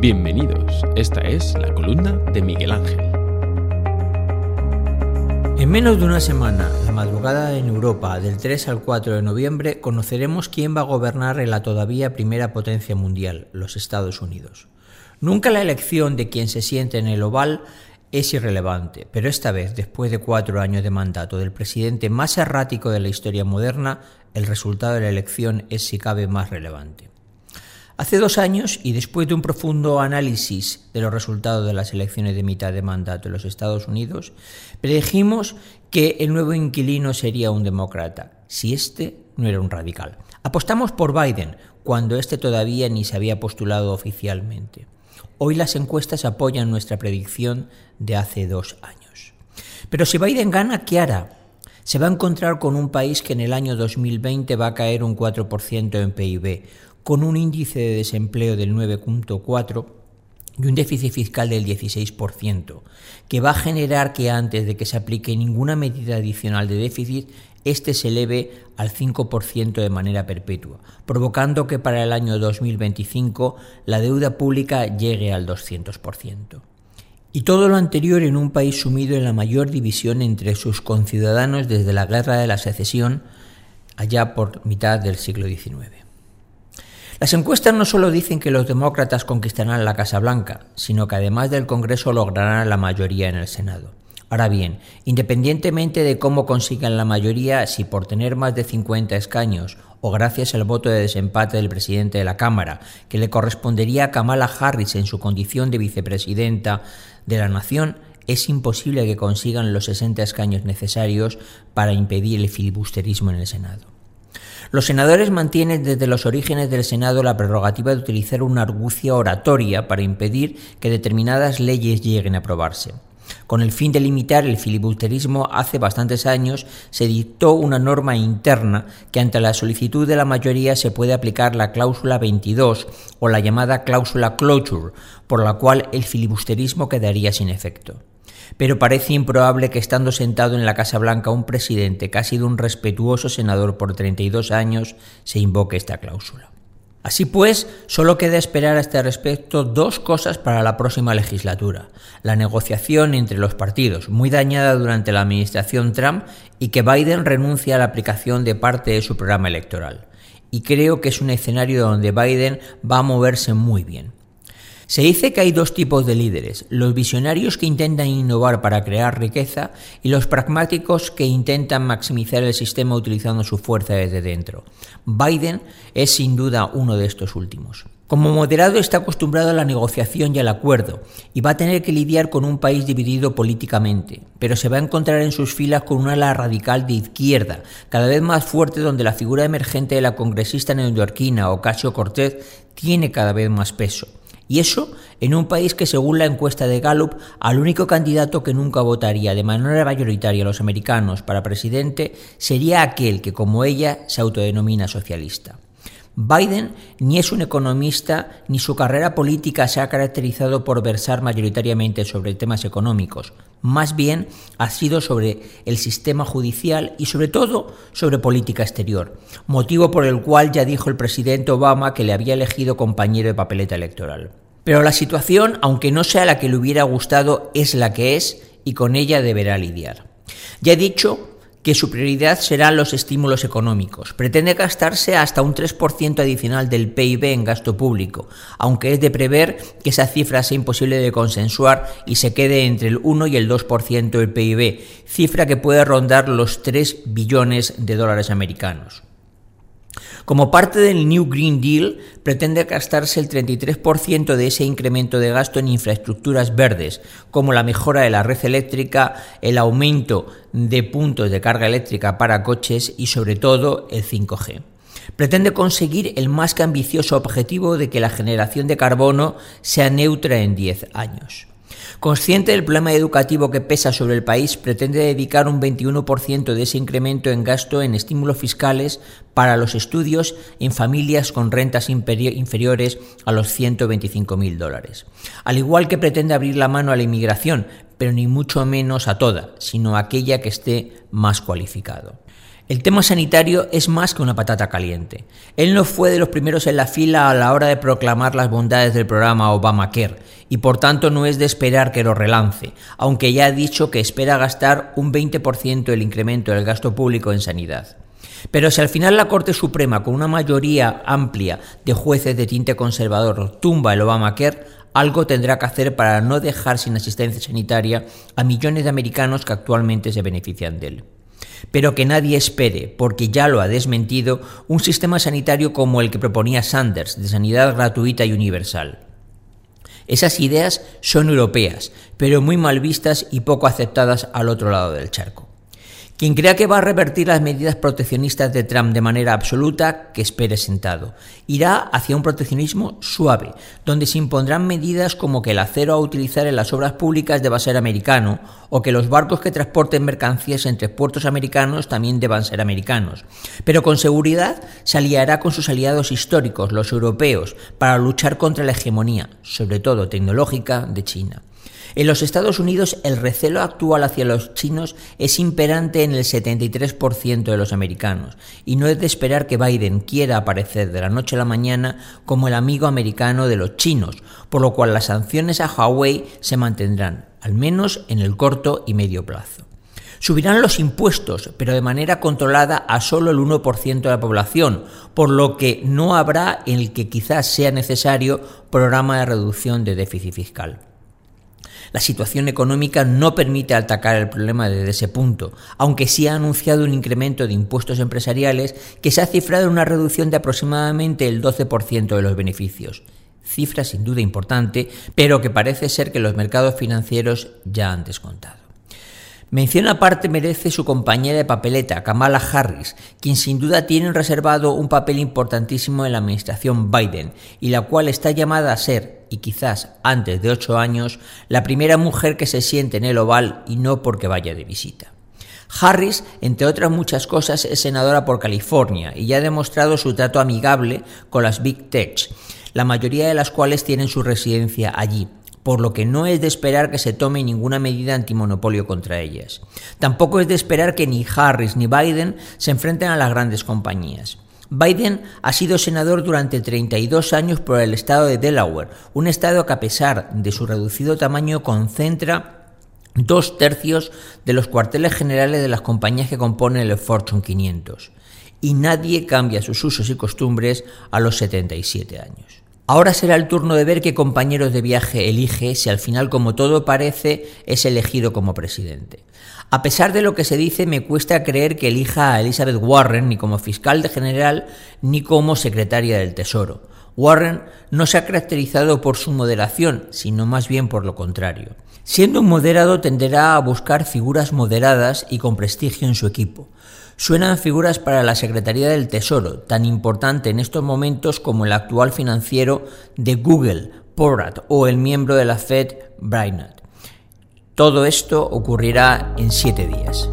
Bienvenidos, esta es la columna de Miguel Ángel. En menos de una semana, la madrugada en Europa del 3 al 4 de noviembre, conoceremos quién va a gobernar en la todavía primera potencia mundial, los Estados Unidos. Nunca la elección de quien se siente en el oval es irrelevante, pero esta vez, después de cuatro años de mandato del presidente más errático de la historia moderna, el resultado de la elección es si cabe más relevante. Hace dos años, y después de un profundo análisis de los resultados de las elecciones de mitad de mandato en los Estados Unidos, predijimos que el nuevo inquilino sería un demócrata, si este no era un radical. Apostamos por Biden, cuando este todavía ni se había postulado oficialmente. Hoy las encuestas apoyan nuestra predicción de hace dos años. Pero si Biden gana, ¿qué hará? Se va a encontrar con un país que en el año 2020 va a caer un 4% en PIB, con un índice de desempleo del 9.4 y un déficit fiscal del 16%, que va a generar que antes de que se aplique ninguna medida adicional de déficit, este se eleve al 5% de manera perpetua, provocando que para el año 2025 la deuda pública llegue al 200%. Y todo lo anterior en un país sumido en la mayor división entre sus conciudadanos desde la Guerra de la Secesión, allá por mitad del siglo XIX. Las encuestas no solo dicen que los demócratas conquistarán la Casa Blanca, sino que además del Congreso lograrán la mayoría en el Senado. Ahora bien, independientemente de cómo consigan la mayoría, si por tener más de 50 escaños o gracias al voto de desempate del presidente de la Cámara, que le correspondería a Kamala Harris en su condición de vicepresidenta de la Nación, es imposible que consigan los 60 escaños necesarios para impedir el filibusterismo en el Senado. Los senadores mantienen desde los orígenes del Senado la prerrogativa de utilizar una argucia oratoria para impedir que determinadas leyes lleguen a aprobarse. Con el fin de limitar el filibusterismo, hace bastantes años se dictó una norma interna que ante la solicitud de la mayoría se puede aplicar la cláusula 22 o la llamada cláusula closure, por la cual el filibusterismo quedaría sin efecto pero parece improbable que estando sentado en la Casa Blanca un presidente que ha sido un respetuoso senador por 32 años se invoque esta cláusula. Así pues, solo queda esperar a este respecto dos cosas para la próxima legislatura. La negociación entre los partidos, muy dañada durante la administración Trump, y que Biden renuncie a la aplicación de parte de su programa electoral. Y creo que es un escenario donde Biden va a moverse muy bien. Se dice que hay dos tipos de líderes, los visionarios que intentan innovar para crear riqueza y los pragmáticos que intentan maximizar el sistema utilizando su fuerza desde dentro. Biden es sin duda uno de estos últimos. Como moderado está acostumbrado a la negociación y al acuerdo, y va a tener que lidiar con un país dividido políticamente, pero se va a encontrar en sus filas con una ala radical de izquierda, cada vez más fuerte donde la figura emergente de la congresista neoyorquina Ocasio Cortez tiene cada vez más peso. Y eso en un país que, según la encuesta de Gallup, al único candidato que nunca votaría de manera mayoritaria a los americanos para presidente sería aquel que, como ella, se autodenomina socialista. Biden ni es un economista ni su carrera política se ha caracterizado por versar mayoritariamente sobre temas económicos, más bien ha sido sobre el sistema judicial y sobre todo sobre política exterior, motivo por el cual ya dijo el presidente Obama que le había elegido compañero de papeleta electoral. Pero la situación, aunque no sea la que le hubiera gustado, es la que es y con ella deberá lidiar. Ya he dicho que su prioridad serán los estímulos económicos. Pretende gastarse hasta un 3% adicional del PIB en gasto público, aunque es de prever que esa cifra sea imposible de consensuar y se quede entre el 1 y el 2% del PIB, cifra que puede rondar los 3 billones de dólares americanos. Como parte del New Green Deal, pretende gastarse el 33% de ese incremento de gasto en infraestructuras verdes, como la mejora de la red eléctrica, el aumento de puntos de carga eléctrica para coches y sobre todo el 5G. Pretende conseguir el más que ambicioso objetivo de que la generación de carbono sea neutra en 10 años. Consciente del problema educativo que pesa sobre el país, pretende dedicar un 21% de ese incremento en gasto en estímulos fiscales para los estudios en familias con rentas inferiores a los 125.000 dólares. Al igual que pretende abrir la mano a la inmigración, pero ni mucho menos a toda, sino a aquella que esté más cualificado. El tema sanitario es más que una patata caliente. Él no fue de los primeros en la fila a la hora de proclamar las bondades del programa Obamacare y por tanto no es de esperar que lo relance, aunque ya ha dicho que espera gastar un 20% del incremento del gasto público en sanidad. Pero si al final la Corte Suprema, con una mayoría amplia de jueces de tinte conservador, tumba el Obamacare, algo tendrá que hacer para no dejar sin asistencia sanitaria a millones de americanos que actualmente se benefician de él. Pero que nadie espere, porque ya lo ha desmentido, un sistema sanitario como el que proponía Sanders, de sanidad gratuita y universal. Esas ideas son europeas, pero muy mal vistas y poco aceptadas al otro lado del charco. Quien crea que va a revertir las medidas proteccionistas de Trump de manera absoluta, que espere sentado. Irá hacia un proteccionismo suave, donde se impondrán medidas como que el acero a utilizar en las obras públicas deba ser americano o que los barcos que transporten mercancías entre puertos americanos también deban ser americanos. Pero con seguridad se aliará con sus aliados históricos, los europeos, para luchar contra la hegemonía, sobre todo tecnológica, de China. En los Estados Unidos el recelo actual hacia los chinos es imperante en el 73% de los americanos y no es de esperar que Biden quiera aparecer de la noche a la mañana como el amigo americano de los chinos, por lo cual las sanciones a Huawei se mantendrán, al menos en el corto y medio plazo. Subirán los impuestos, pero de manera controlada a solo el 1% de la población, por lo que no habrá en el que quizás sea necesario programa de reducción de déficit fiscal. La situación económica no permite atacar el problema desde ese punto, aunque sí ha anunciado un incremento de impuestos empresariales que se ha cifrado en una reducción de aproximadamente el 12% de los beneficios. Cifra sin duda importante, pero que parece ser que los mercados financieros ya han descontado. Mención aparte merece su compañera de papeleta, Kamala Harris, quien sin duda tiene reservado un papel importantísimo en la administración Biden y la cual está llamada a ser, y quizás antes de ocho años, la primera mujer que se siente en el oval y no porque vaya de visita. Harris, entre otras muchas cosas, es senadora por California y ya ha demostrado su trato amigable con las Big Techs, la mayoría de las cuales tienen su residencia allí por lo que no es de esperar que se tome ninguna medida antimonopolio contra ellas. Tampoco es de esperar que ni Harris ni Biden se enfrenten a las grandes compañías. Biden ha sido senador durante 32 años por el estado de Delaware, un estado que a pesar de su reducido tamaño concentra dos tercios de los cuarteles generales de las compañías que componen el Fortune 500. Y nadie cambia sus usos y costumbres a los 77 años. Ahora será el turno de ver qué compañeros de viaje elige si al final, como todo parece, es elegido como presidente. A pesar de lo que se dice, me cuesta creer que elija a Elizabeth Warren ni como fiscal de general ni como secretaria del Tesoro. Warren no se ha caracterizado por su moderación, sino más bien por lo contrario. Siendo un moderado tenderá a buscar figuras moderadas y con prestigio en su equipo. Suenan figuras para la Secretaría del Tesoro, tan importante en estos momentos como el actual financiero de Google, Porat, o el miembro de la Fed, Brainerd. Todo esto ocurrirá en siete días.